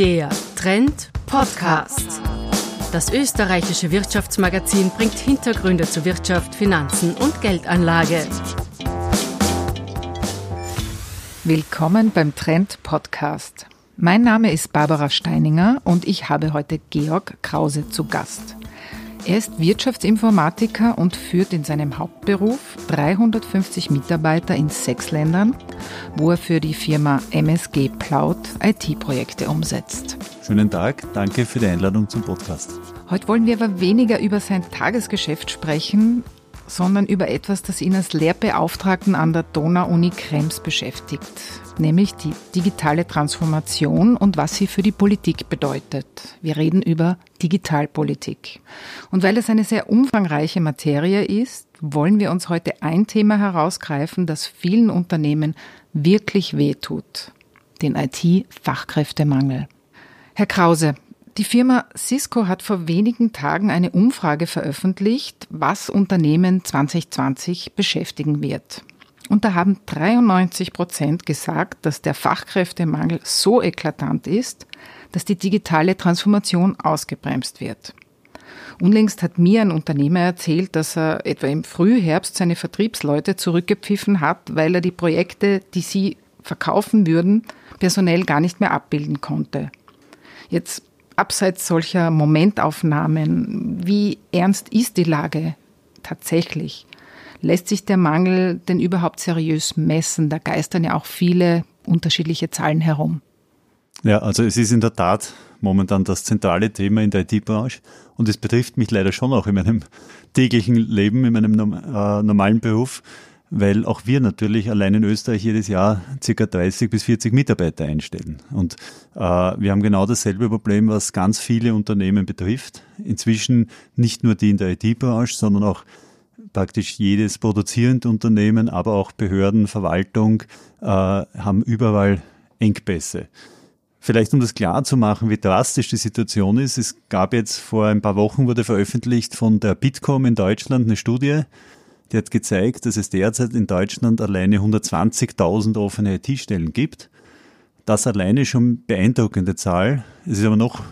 Der Trend Podcast. Das österreichische Wirtschaftsmagazin bringt Hintergründe zu Wirtschaft, Finanzen und Geldanlage. Willkommen beim Trend Podcast. Mein Name ist Barbara Steininger und ich habe heute Georg Krause zu Gast. Er ist Wirtschaftsinformatiker und führt in seinem Hauptberuf 350 Mitarbeiter in sechs Ländern, wo er für die Firma MSG Cloud IT-Projekte umsetzt. Schönen Tag, danke für die Einladung zum Podcast. Heute wollen wir aber weniger über sein Tagesgeschäft sprechen, sondern über etwas, das ihn als Lehrbeauftragten an der Donau-Uni Krems beschäftigt, nämlich die digitale Transformation und was sie für die Politik bedeutet. Wir reden über Digitalpolitik. Und weil es eine sehr umfangreiche Materie ist, wollen wir uns heute ein Thema herausgreifen, das vielen Unternehmen wirklich wehtut, den IT-Fachkräftemangel. Herr Krause, die Firma Cisco hat vor wenigen Tagen eine Umfrage veröffentlicht, was Unternehmen 2020 beschäftigen wird. Und da haben 93 Prozent gesagt, dass der Fachkräftemangel so eklatant ist, dass die digitale Transformation ausgebremst wird. Unlängst hat mir ein Unternehmer erzählt, dass er etwa im Frühherbst seine Vertriebsleute zurückgepfiffen hat, weil er die Projekte, die sie verkaufen würden, personell gar nicht mehr abbilden konnte. Jetzt abseits solcher Momentaufnahmen, wie ernst ist die Lage tatsächlich? Lässt sich der Mangel denn überhaupt seriös messen? Da geistern ja auch viele unterschiedliche Zahlen herum. Ja, also es ist in der Tat momentan das zentrale Thema in der IT-Branche und es betrifft mich leider schon auch in meinem täglichen Leben, in meinem äh, normalen Beruf weil auch wir natürlich allein in Österreich jedes Jahr circa 30 bis 40 Mitarbeiter einstellen. Und äh, wir haben genau dasselbe Problem, was ganz viele Unternehmen betrifft. Inzwischen nicht nur die in der IT-Branche, sondern auch praktisch jedes produzierende Unternehmen, aber auch Behörden, Verwaltung äh, haben überall Engpässe. Vielleicht um das klar zu machen, wie drastisch die Situation ist. Es gab jetzt vor ein paar Wochen wurde veröffentlicht von der Bitkom in Deutschland eine Studie, die hat gezeigt, dass es derzeit in Deutschland alleine 120.000 offene IT-Stellen gibt. Das alleine schon beeindruckende Zahl. Es ist aber noch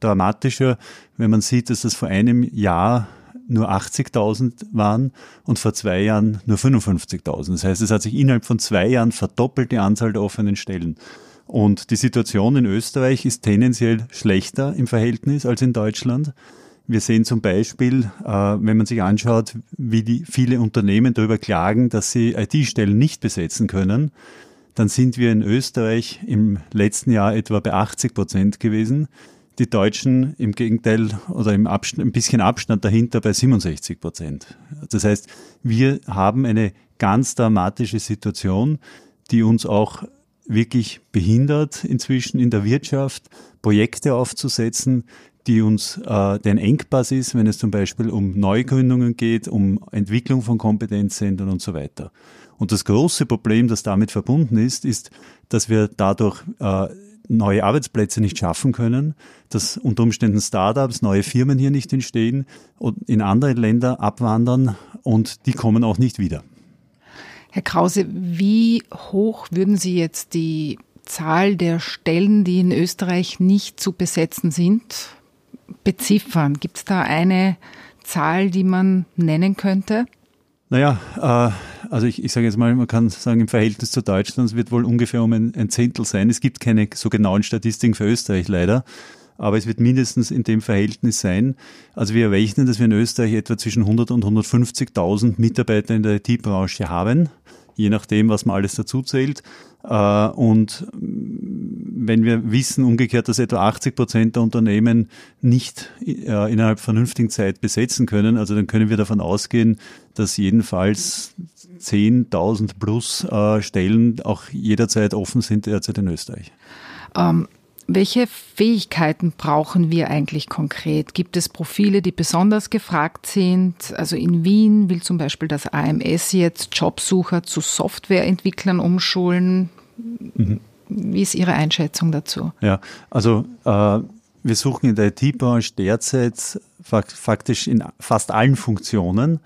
dramatischer, wenn man sieht, dass das vor einem Jahr nur 80.000 waren und vor zwei Jahren nur 55.000. Das heißt, es hat sich innerhalb von zwei Jahren verdoppelt die Anzahl der offenen Stellen. Und die Situation in Österreich ist tendenziell schlechter im Verhältnis als in Deutschland. Wir sehen zum Beispiel, äh, wenn man sich anschaut, wie die viele Unternehmen darüber klagen, dass sie IT-Stellen nicht besetzen können, dann sind wir in Österreich im letzten Jahr etwa bei 80 Prozent gewesen. Die Deutschen im Gegenteil oder im Abstand, ein bisschen Abstand dahinter bei 67 Prozent. Das heißt, wir haben eine ganz dramatische Situation, die uns auch wirklich behindert inzwischen in der Wirtschaft, Projekte aufzusetzen, die uns äh, der ein Engpass ist, wenn es zum Beispiel um Neugründungen geht, um Entwicklung von Kompetenzcentern und so weiter. Und das große Problem, das damit verbunden ist, ist, dass wir dadurch äh, neue Arbeitsplätze nicht schaffen können, dass unter Umständen Startups, neue Firmen hier nicht entstehen und in andere Länder abwandern und die kommen auch nicht wieder. Herr Krause, wie hoch würden Sie jetzt die Zahl der Stellen, die in Österreich nicht zu besetzen sind, beziffern? Gibt es da eine Zahl, die man nennen könnte? Naja, äh, also ich, ich sage jetzt mal, man kann sagen, im Verhältnis zu Deutschland, es wird wohl ungefähr um ein, ein Zehntel sein. Es gibt keine so genauen Statistiken für Österreich leider aber es wird mindestens in dem Verhältnis sein. Also wir rechnen, dass wir in Österreich etwa zwischen 100 und 150.000 Mitarbeiter in der IT-Branche haben, je nachdem, was man alles dazu zählt. Äh, und wenn wir wissen umgekehrt, dass etwa 80 Prozent der Unternehmen nicht äh, innerhalb vernünftigen Zeit besetzen können, also dann können wir davon ausgehen, dass jedenfalls 10.000 plus äh, Stellen auch jederzeit offen sind derzeit in Österreich. Ähm, welche Fähigkeiten brauchen wir eigentlich konkret? Gibt es Profile, die besonders gefragt sind? Also in Wien will zum Beispiel das AMS jetzt Jobsucher zu Softwareentwicklern umschulen. Mhm. Wie ist Ihre Einschätzung dazu? Ja, also äh, wir suchen in der IT-Branche derzeit faktisch in fast allen Funktionen.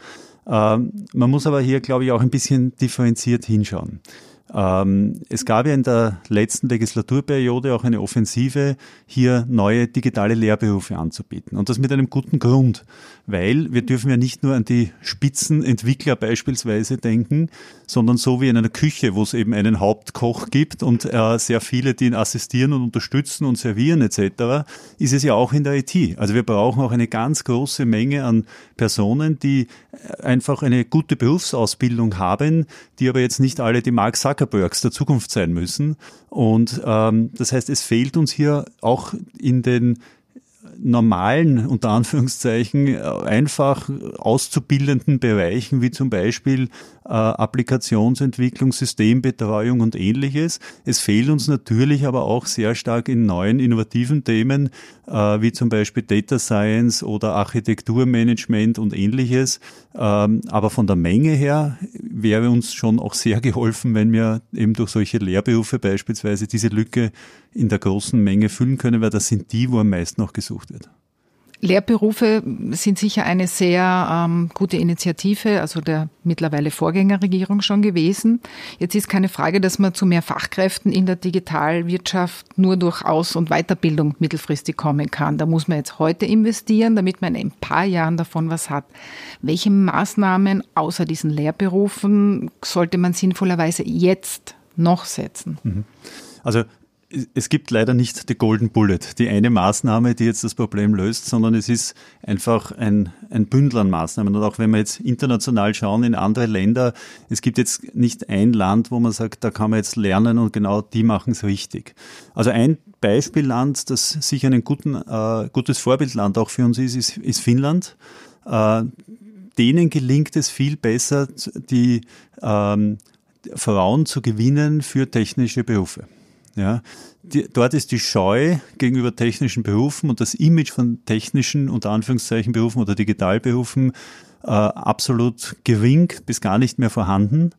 Äh, man muss aber hier, glaube ich, auch ein bisschen differenziert hinschauen. Ähm, es gab ja in der letzten Legislaturperiode auch eine Offensive, hier neue digitale Lehrberufe anzubieten. Und das mit einem guten Grund, weil wir dürfen ja nicht nur an die Spitzenentwickler beispielsweise denken, sondern so wie in einer Küche, wo es eben einen Hauptkoch gibt und äh, sehr viele, die ihn assistieren und unterstützen und servieren etc., ist es ja auch in der IT. Also wir brauchen auch eine ganz große Menge an Personen, die einfach eine gute Berufsausbildung haben, die aber jetzt nicht alle die Mark Zuckerbergs der Zukunft sein müssen. Und ähm, das heißt, es fehlt uns hier auch in den normalen, unter Anführungszeichen, einfach auszubildenden Bereichen, wie zum Beispiel äh, Applikationsentwicklung, Systembetreuung und ähnliches. Es fehlt uns natürlich aber auch sehr stark in neuen, innovativen Themen, äh, wie zum Beispiel Data Science oder Architekturmanagement und ähnliches. Ähm, aber von der Menge her wäre uns schon auch sehr geholfen, wenn wir eben durch solche Lehrberufe beispielsweise diese Lücke in der großen Menge füllen können, weil das sind die, wo am meisten noch gesucht wird. Lehrberufe sind sicher eine sehr ähm, gute Initiative, also der mittlerweile Vorgängerregierung schon gewesen. Jetzt ist keine Frage, dass man zu mehr Fachkräften in der Digitalwirtschaft nur durch Aus- und Weiterbildung mittelfristig kommen kann. Da muss man jetzt heute investieren, damit man in ein paar Jahren davon was hat. Welche Maßnahmen außer diesen Lehrberufen sollte man sinnvollerweise jetzt noch setzen? Mhm. Also es gibt leider nicht die Golden Bullet, die eine Maßnahme, die jetzt das Problem löst, sondern es ist einfach ein, ein Bündel an Maßnahmen. Und auch wenn wir jetzt international schauen in andere Länder, es gibt jetzt nicht ein Land, wo man sagt, da kann man jetzt lernen und genau die machen es richtig. Also ein Beispielland, das sicher ein guten, äh, gutes Vorbildland auch für uns ist, ist, ist Finnland. Äh, denen gelingt es viel besser, die ähm, Frauen zu gewinnen für technische Berufe. Ja, die, dort ist die Scheu gegenüber technischen Berufen und das Image von technischen, unter Anführungszeichen, Berufen oder Digitalberufen äh, absolut gering bis gar nicht mehr vorhanden,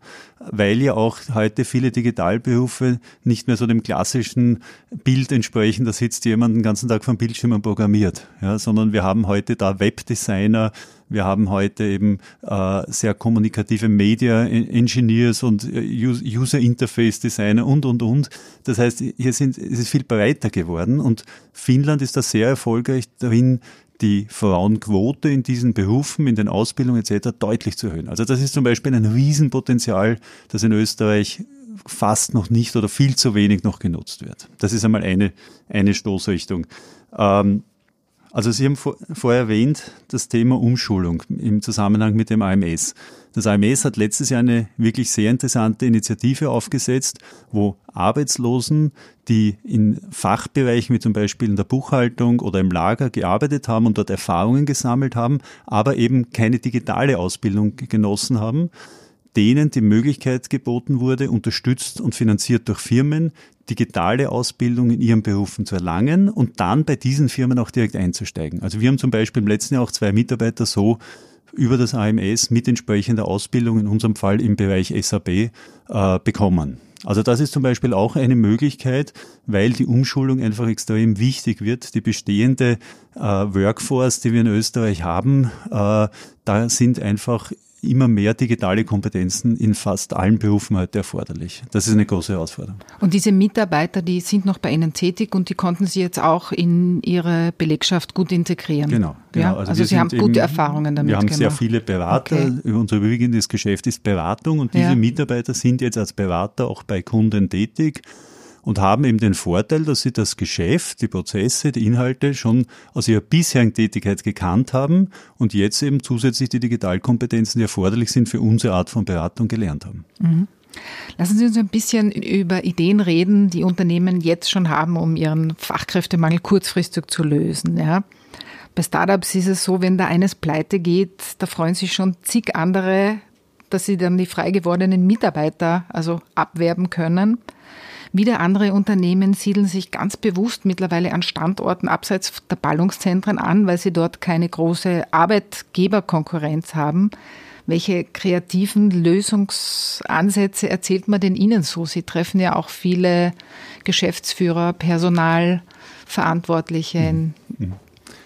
weil ja auch heute viele Digitalberufe nicht mehr so dem klassischen Bild entsprechen, da sitzt jemand den ganzen Tag vom Bildschirm und programmiert, ja, sondern wir haben heute da Webdesigner, wir haben heute eben äh, sehr kommunikative Media Engineers und äh, User Interface Designer und, und, und. Das heißt, hier sind, es ist viel breiter geworden und Finnland ist da sehr erfolgreich darin, die Frauenquote in diesen Berufen, in den Ausbildungen etc. deutlich zu erhöhen. Also das ist zum Beispiel ein Riesenpotenzial, das in Österreich fast noch nicht oder viel zu wenig noch genutzt wird. Das ist einmal eine, eine Stoßrichtung. Ähm, also Sie haben vor, vorher erwähnt das Thema Umschulung im Zusammenhang mit dem AMS. Das AMS hat letztes Jahr eine wirklich sehr interessante Initiative aufgesetzt, wo Arbeitslosen, die in Fachbereichen wie zum Beispiel in der Buchhaltung oder im Lager gearbeitet haben und dort Erfahrungen gesammelt haben, aber eben keine digitale Ausbildung genossen haben, denen die Möglichkeit geboten wurde, unterstützt und finanziert durch Firmen, digitale Ausbildung in ihren Berufen zu erlangen und dann bei diesen Firmen auch direkt einzusteigen. Also wir haben zum Beispiel im letzten Jahr auch zwei Mitarbeiter so über das AMS mit entsprechender Ausbildung, in unserem Fall im Bereich SAP, äh, bekommen. Also das ist zum Beispiel auch eine Möglichkeit, weil die Umschulung einfach extrem wichtig wird. Die bestehende äh, Workforce, die wir in Österreich haben, äh, da sind einfach immer mehr digitale Kompetenzen in fast allen Berufen heute erforderlich. Das ist eine große Herausforderung. Und diese Mitarbeiter, die sind noch bei Ihnen tätig und die konnten Sie jetzt auch in Ihre Belegschaft gut integrieren. Genau. genau. Ja? Also, also Sie haben gute eben, Erfahrungen damit Wir haben gemacht. sehr viele Berater. Okay. Unser überwiegendes Geschäft ist Beratung und diese ja. Mitarbeiter sind jetzt als Berater auch bei Kunden tätig und haben eben den Vorteil, dass sie das Geschäft, die Prozesse, die Inhalte schon aus ihrer bisherigen Tätigkeit gekannt haben und jetzt eben zusätzlich die Digitalkompetenzen, die erforderlich sind für unsere Art von Beratung, gelernt haben. Mhm. Lassen Sie uns ein bisschen über Ideen reden, die Unternehmen jetzt schon haben, um ihren Fachkräftemangel kurzfristig zu lösen. Ja. Bei Startups ist es so, wenn da eines pleite geht, da freuen sich schon zig andere, dass sie dann die frei gewordenen Mitarbeiter also abwerben können. Wieder andere Unternehmen siedeln sich ganz bewusst mittlerweile an Standorten abseits der Ballungszentren an, weil sie dort keine große Arbeitgeberkonkurrenz haben. Welche kreativen Lösungsansätze erzählt man denn Ihnen so? Sie treffen ja auch viele Geschäftsführer, Personalverantwortliche. Mhm. mhm.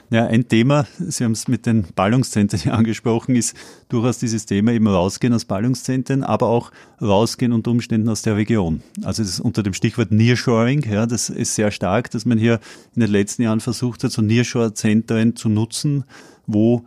Ja, ein Thema, Sie haben es mit den Ballungszentren angesprochen, ist durchaus dieses Thema eben rausgehen aus Ballungszentren, aber auch rausgehen unter Umständen aus der Region. Also das unter dem Stichwort Nearshoring, ja, das ist sehr stark, dass man hier in den letzten Jahren versucht hat, so Nearshore-Zentren zu nutzen, wo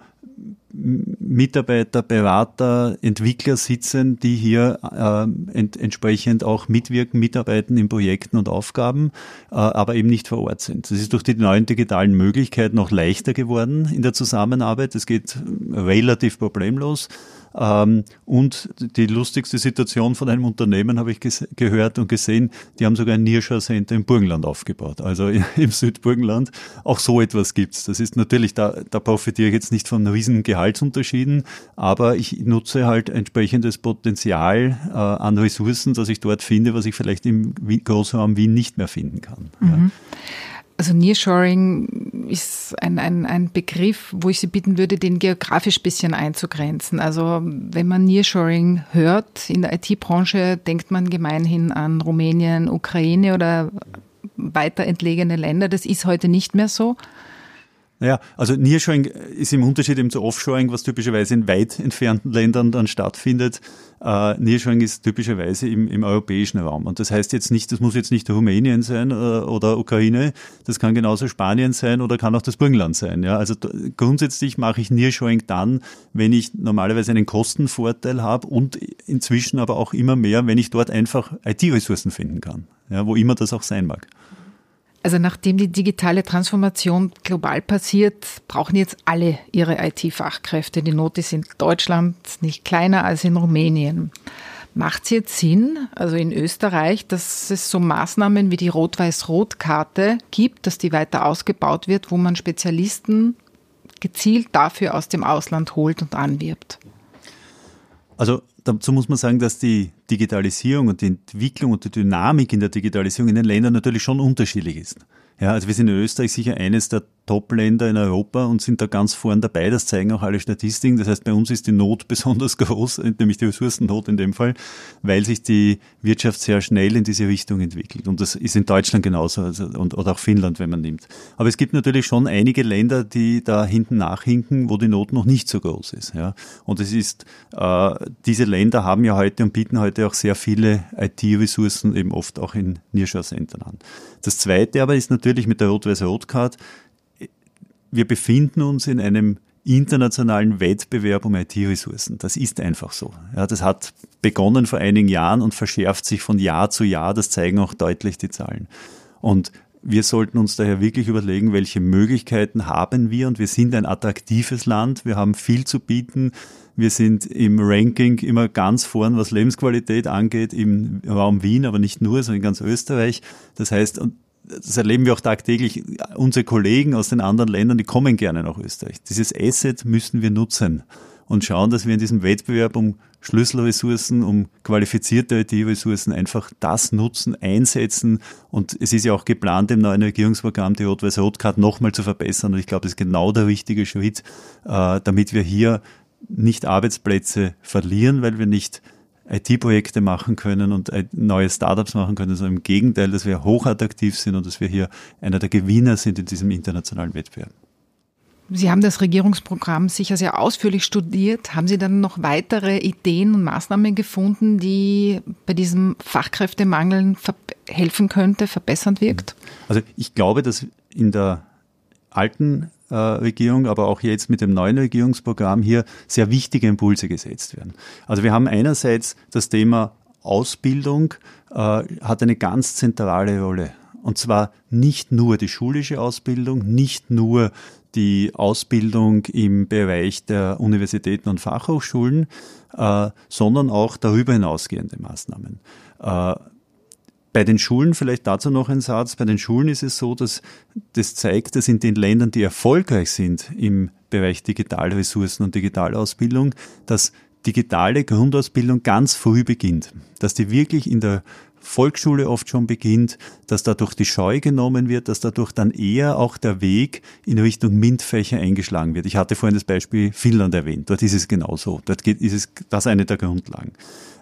Mitarbeiter, Berater, Entwickler sitzen, die hier äh, ent entsprechend auch mitwirken, mitarbeiten in Projekten und Aufgaben, äh, aber eben nicht vor Ort sind. Das ist durch die neuen digitalen Möglichkeiten noch leichter geworden in der Zusammenarbeit. Es geht relativ problemlos. Ähm, und die lustigste Situation von einem Unternehmen habe ich gehört und gesehen, die haben sogar ein Nearshore Center im Burgenland aufgebaut, also im Südburgenland. Auch so etwas gibt's. Das ist natürlich, da, da profitiere ich jetzt nicht von riesen Gehaltsunterschieden, aber ich nutze halt entsprechendes Potenzial äh, an Ressourcen, dass ich dort finde, was ich vielleicht im Großraum Wien nicht mehr finden kann. Mhm. Ja. Also Nearshoring ist ein, ein, ein Begriff, wo ich Sie bitten würde, den geografisch ein bisschen einzugrenzen. Also wenn man Nearshoring hört in der IT-Branche, denkt man gemeinhin an Rumänien, Ukraine oder weiter entlegene Länder. Das ist heute nicht mehr so. Ja, also Nearshoring ist im Unterschied eben zu Offshoring, was typischerweise in weit entfernten Ländern dann stattfindet. Äh, Nearshoring ist typischerweise im, im europäischen Raum. Und das heißt jetzt nicht, das muss jetzt nicht Rumänien sein äh, oder Ukraine, das kann genauso Spanien sein oder kann auch das Burgenland sein. Ja, also grundsätzlich mache ich Nearshoring dann, wenn ich normalerweise einen Kostenvorteil habe und inzwischen aber auch immer mehr, wenn ich dort einfach IT-Ressourcen finden kann, ja, wo immer das auch sein mag. Also nachdem die digitale Transformation global passiert, brauchen jetzt alle ihre IT-Fachkräfte. Die Not ist in Deutschland nicht kleiner als in Rumänien. Macht es jetzt Sinn, also in Österreich, dass es so Maßnahmen wie die Rot-Weiß-Rot-Karte gibt, dass die weiter ausgebaut wird, wo man Spezialisten gezielt dafür aus dem Ausland holt und anwirbt? Also dazu muss man sagen, dass die Digitalisierung und die Entwicklung und die Dynamik in der Digitalisierung in den Ländern natürlich schon unterschiedlich ist. Ja, also wir sind in Österreich sicher eines der Top-Länder in Europa und sind da ganz vorn dabei. Das zeigen auch alle Statistiken. Das heißt, bei uns ist die Not besonders groß, nämlich die Ressourcennot in dem Fall, weil sich die Wirtschaft sehr schnell in diese Richtung entwickelt. Und das ist in Deutschland genauso also, und, oder auch Finnland, wenn man nimmt. Aber es gibt natürlich schon einige Länder, die da hinten nachhinken, wo die Not noch nicht so groß ist. Ja. Und es ist, äh, diese Länder haben ja heute und bieten heute auch sehr viele IT-Ressourcen eben oft auch in Nearshore-Centern an. Das zweite aber ist natürlich mit der Rot-Weiß-Rot-Card, wir befinden uns in einem internationalen Wettbewerb um IT-Ressourcen. Das ist einfach so. Ja, das hat begonnen vor einigen Jahren und verschärft sich von Jahr zu Jahr. Das zeigen auch deutlich die Zahlen. Und wir sollten uns daher wirklich überlegen, welche Möglichkeiten haben wir. Und wir sind ein attraktives Land. Wir haben viel zu bieten. Wir sind im Ranking immer ganz vorn, was Lebensqualität angeht, im Raum Wien, aber nicht nur, sondern in ganz Österreich. Das heißt, das erleben wir auch tagtäglich, unsere Kollegen aus den anderen Ländern, die kommen gerne nach Österreich. Dieses Asset müssen wir nutzen und schauen, dass wir in diesem Wettbewerb um Schlüsselressourcen, um qualifizierte IT-Ressourcen einfach das nutzen, einsetzen. Und es ist ja auch geplant, im neuen Regierungsprogramm die Rot-Weiß-Rot-Card nochmal zu verbessern. Und ich glaube, das ist genau der richtige Schritt, äh, damit wir hier nicht Arbeitsplätze verlieren, weil wir nicht IT-Projekte machen können und neue Startups machen können, sondern im Gegenteil, dass wir hochattraktiv sind und dass wir hier einer der Gewinner sind in diesem internationalen Wettbewerb. Sie haben das Regierungsprogramm sicher sehr ausführlich studiert. Haben Sie dann noch weitere Ideen und Maßnahmen gefunden, die bei diesem Fachkräftemangel helfen könnte, verbessernd wirkt? Also ich glaube, dass in der alten äh, Regierung, aber auch jetzt mit dem neuen Regierungsprogramm hier sehr wichtige Impulse gesetzt werden. Also wir haben einerseits das Thema Ausbildung äh, hat eine ganz zentrale Rolle. Und zwar nicht nur die schulische Ausbildung, nicht nur die Ausbildung im Bereich der Universitäten und Fachhochschulen, äh, sondern auch darüber hinausgehende Maßnahmen. Äh, bei den Schulen vielleicht dazu noch ein Satz. Bei den Schulen ist es so, dass das zeigt, dass in den Ländern, die erfolgreich sind im Bereich Digitalressourcen und Digitalausbildung, dass digitale Grundausbildung ganz früh beginnt. Dass die wirklich in der Volksschule oft schon beginnt, dass dadurch die Scheu genommen wird, dass dadurch dann eher auch der Weg in Richtung MINT-Fächer eingeschlagen wird. Ich hatte vorhin das Beispiel Finnland erwähnt. Dort ist es genauso. Dort geht, ist es, das eine der Grundlagen.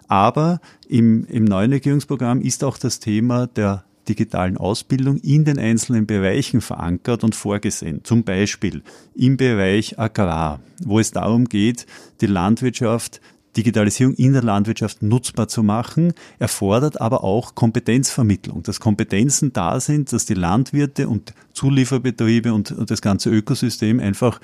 Aber im, im neuen Regierungsprogramm ist auch das Thema der digitalen Ausbildung in den einzelnen Bereichen verankert und vorgesehen. Zum Beispiel im Bereich Agrar, wo es darum geht, die Landwirtschaft Digitalisierung in der Landwirtschaft nutzbar zu machen, erfordert aber auch Kompetenzvermittlung, dass Kompetenzen da sind, dass die Landwirte und Zulieferbetriebe und, und das ganze Ökosystem einfach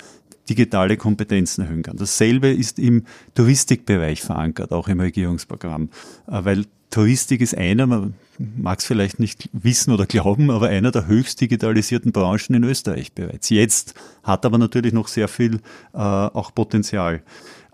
digitale Kompetenzen erhöhen kann. Dasselbe ist im Touristikbereich verankert, auch im Regierungsprogramm, äh, weil Touristik ist einer, man mag es vielleicht nicht wissen oder glauben, aber einer der höchst digitalisierten Branchen in Österreich bereits. Jetzt hat aber natürlich noch sehr viel äh, auch Potenzial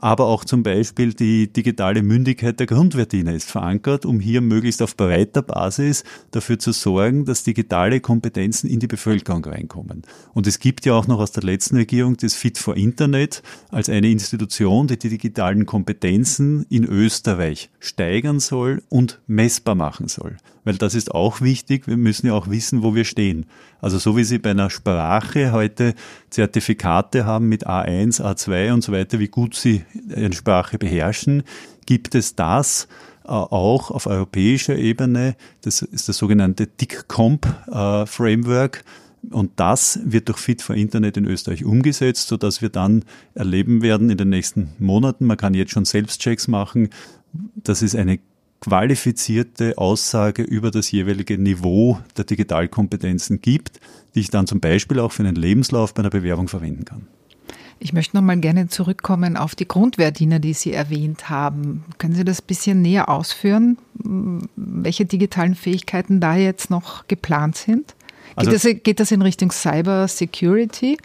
aber auch zum Beispiel die digitale Mündigkeit der Grundwirtiner ist verankert, um hier möglichst auf breiter Basis dafür zu sorgen, dass digitale Kompetenzen in die Bevölkerung reinkommen. Und es gibt ja auch noch aus der letzten Regierung das Fit for Internet als eine Institution, die die digitalen Kompetenzen in Österreich steigern soll und messbar machen soll weil das ist auch wichtig. Wir müssen ja auch wissen, wo wir stehen. Also so wie Sie bei einer Sprache heute Zertifikate haben mit A1, A2 und so weiter, wie gut Sie eine Sprache beherrschen, gibt es das äh, auch auf europäischer Ebene. Das ist das sogenannte DICCOMP-Framework. Äh, und das wird durch Fit for Internet in Österreich umgesetzt, so dass wir dann erleben werden in den nächsten Monaten, man kann jetzt schon Selbstchecks machen, das ist eine qualifizierte Aussage über das jeweilige Niveau der Digitalkompetenzen gibt, die ich dann zum Beispiel auch für einen Lebenslauf bei einer Bewerbung verwenden kann. Ich möchte noch mal gerne zurückkommen auf die Grundwehrdiener, die Sie erwähnt haben. Können Sie das ein bisschen näher ausführen, welche digitalen Fähigkeiten da jetzt noch geplant sind? Geht, also, das, geht das in Richtung Cyber Security?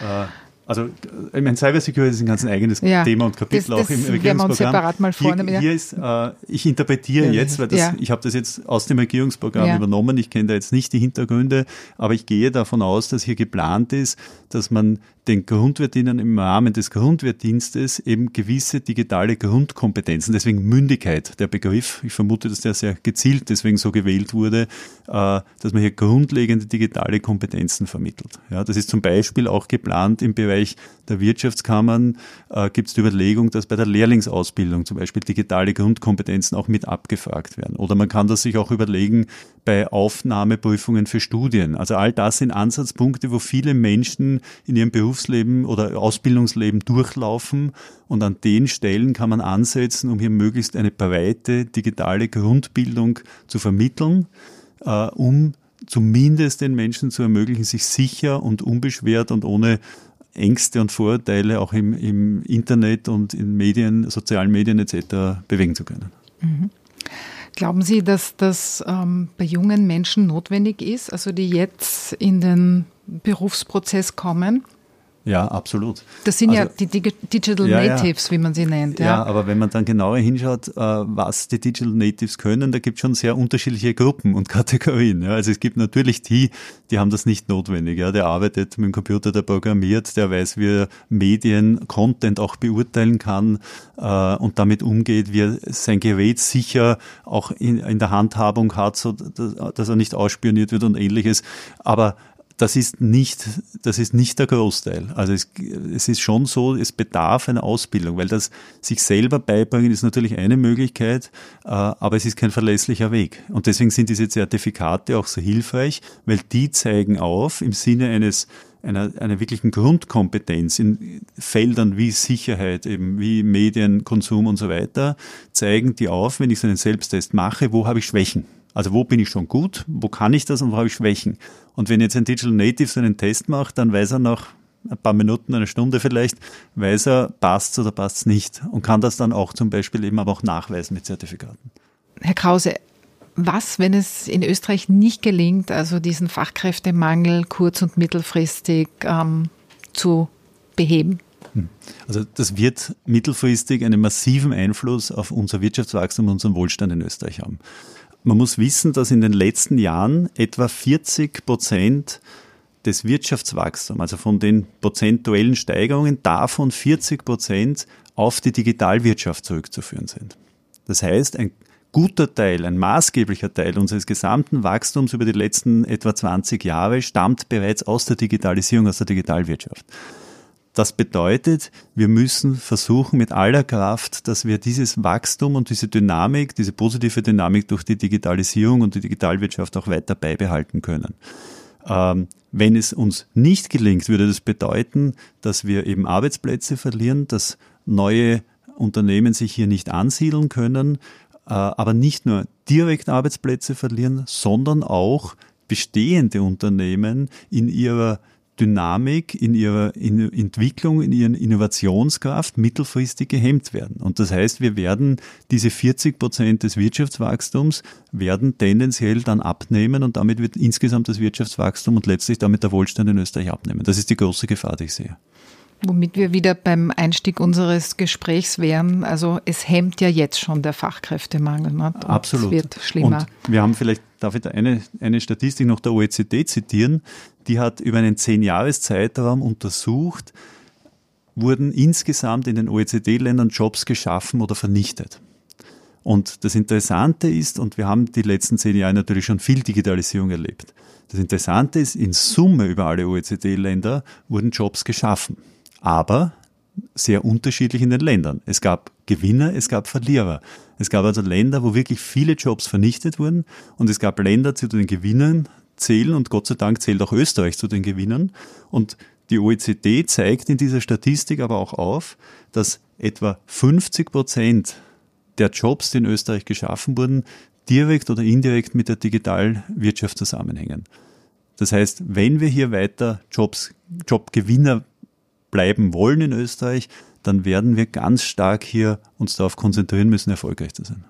Äh, also ich meine, Cybersecurity ist ein ganz eigenes ja, Thema und Kapitel das, das auch im Regierungsprogramm. separat mal vornehmen, hier, hier ist, äh, ich interpretiere ja, jetzt, weil das, ich habe das jetzt aus dem Regierungsprogramm übernommen, ich kenne da jetzt nicht die Hintergründe, aber ich gehe davon aus, dass hier geplant ist, dass man den Grundwehrdienern im Rahmen des Grundwehrdienstes eben gewisse digitale Grundkompetenzen, deswegen Mündigkeit der Begriff, ich vermute, dass der sehr gezielt deswegen so gewählt wurde, äh, dass man hier grundlegende digitale Kompetenzen vermittelt. Ja, das ist zum Beispiel auch geplant im Bereich der Wirtschaftskammern, äh, gibt es die Überlegung, dass bei der Lehrlingsausbildung zum Beispiel digitale Grundkompetenzen auch mit abgefragt werden. Oder man kann das sich auch überlegen bei Aufnahmeprüfungen für Studien. Also all das sind Ansatzpunkte, wo viele Menschen in ihrem Berufsleben oder Ausbildungsleben durchlaufen. Und an den Stellen kann man ansetzen, um hier möglichst eine breite digitale Grundbildung zu vermitteln, äh, um zumindest den Menschen zu ermöglichen, sich sicher und unbeschwert und ohne Ängste und Vorurteile auch im, im Internet und in Medien, sozialen Medien etc. bewegen zu können. Mhm. Glauben Sie, dass das ähm, bei jungen Menschen notwendig ist, also die jetzt in den Berufsprozess kommen? Ja, absolut. Das sind also, ja die Digital ja, Natives, ja. wie man sie nennt. Ja. ja, aber wenn man dann genauer hinschaut, äh, was die Digital Natives können, da gibt es schon sehr unterschiedliche Gruppen und Kategorien. Also es gibt natürlich die, die haben das nicht notwendig. Der arbeitet mit dem Computer, der programmiert, der weiß, wie er Medien, Content auch beurteilen kann äh, und damit umgeht, wie er sein Gerät sicher auch in, in der Handhabung hat, so dass er nicht ausspioniert wird und ähnliches. Aber das ist nicht, das ist nicht der Großteil. Also es, es ist schon so, es bedarf einer Ausbildung, weil das sich selber beibringen ist natürlich eine Möglichkeit, äh, aber es ist kein verlässlicher Weg. Und deswegen sind diese Zertifikate auch so hilfreich, weil die zeigen auf im Sinne eines einer, einer wirklichen Grundkompetenz in Feldern wie Sicherheit, eben wie Medienkonsum und so weiter, zeigen die auf, wenn ich so einen Selbsttest mache, wo habe ich Schwächen. Also wo bin ich schon gut, wo kann ich das und wo habe ich Schwächen. Und wenn jetzt ein Digital Native so einen Test macht, dann weiß er nach ein paar Minuten, eine Stunde vielleicht, weiß er, passt oder passt es nicht und kann das dann auch zum Beispiel eben aber auch nachweisen mit Zertifikaten. Herr Krause, was, wenn es in Österreich nicht gelingt, also diesen Fachkräftemangel kurz- und mittelfristig ähm, zu beheben? Hm. Also das wird mittelfristig einen massiven Einfluss auf unser Wirtschaftswachstum und unseren Wohlstand in Österreich haben. Man muss wissen, dass in den letzten Jahren etwa 40 Prozent des Wirtschaftswachstums, also von den prozentuellen Steigerungen, davon 40 Prozent auf die Digitalwirtschaft zurückzuführen sind. Das heißt, ein guter Teil, ein maßgeblicher Teil unseres gesamten Wachstums über die letzten etwa 20 Jahre stammt bereits aus der Digitalisierung, aus der Digitalwirtschaft. Das bedeutet, wir müssen versuchen mit aller Kraft, dass wir dieses Wachstum und diese Dynamik, diese positive Dynamik durch die Digitalisierung und die Digitalwirtschaft auch weiter beibehalten können. Ähm, wenn es uns nicht gelingt, würde das bedeuten, dass wir eben Arbeitsplätze verlieren, dass neue Unternehmen sich hier nicht ansiedeln können, äh, aber nicht nur direkt Arbeitsplätze verlieren, sondern auch bestehende Unternehmen in ihrer Dynamik, in ihrer Entwicklung, in ihrer Innovationskraft mittelfristig gehemmt werden. Und das heißt, wir werden diese 40 Prozent des Wirtschaftswachstums werden tendenziell dann abnehmen und damit wird insgesamt das Wirtschaftswachstum und letztlich damit der Wohlstand in Österreich abnehmen. Das ist die große Gefahr, die ich sehe. Womit wir wieder beim Einstieg unseres Gesprächs wären. Also es hemmt ja jetzt schon der Fachkräftemangel. Ne? Absolut. Es wird schlimmer. Und wir haben vielleicht, darf ich da eine, eine Statistik noch der OECD zitieren, die hat über einen Zehn-Jahres-Zeitraum untersucht, wurden insgesamt in den OECD-Ländern Jobs geschaffen oder vernichtet. Und das Interessante ist, und wir haben die letzten zehn Jahre natürlich schon viel Digitalisierung erlebt. Das Interessante ist, in Summe über alle OECD-Länder wurden Jobs geschaffen aber sehr unterschiedlich in den Ländern. Es gab Gewinner, es gab Verlierer. Es gab also Länder, wo wirklich viele Jobs vernichtet wurden und es gab Länder, die zu den Gewinnern zählen und Gott sei Dank zählt auch Österreich zu den Gewinnern. Und die OECD zeigt in dieser Statistik aber auch auf, dass etwa 50 Prozent der Jobs, die in Österreich geschaffen wurden, direkt oder indirekt mit der Digitalwirtschaft zusammenhängen. Das heißt, wenn wir hier weiter Jobs, Jobgewinner bleiben wollen in Österreich, dann werden wir ganz stark hier uns darauf konzentrieren müssen, erfolgreich zu sein.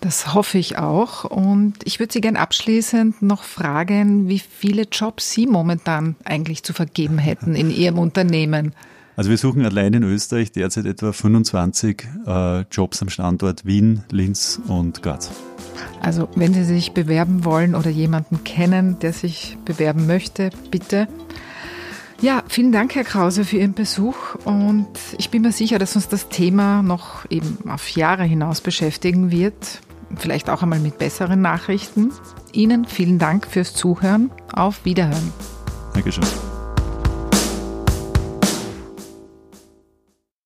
Das hoffe ich auch. Und ich würde Sie gerne abschließend noch fragen, wie viele Jobs Sie momentan eigentlich zu vergeben hätten in Ihrem Unternehmen. Also wir suchen allein in Österreich derzeit etwa 25 äh, Jobs am Standort Wien, Linz und Graz. Also wenn Sie sich bewerben wollen oder jemanden kennen, der sich bewerben möchte, bitte ja, vielen Dank, Herr Krause, für Ihren Besuch. Und ich bin mir sicher, dass uns das Thema noch eben auf Jahre hinaus beschäftigen wird. Vielleicht auch einmal mit besseren Nachrichten. Ihnen vielen Dank fürs Zuhören. Auf Wiederhören. Dankeschön.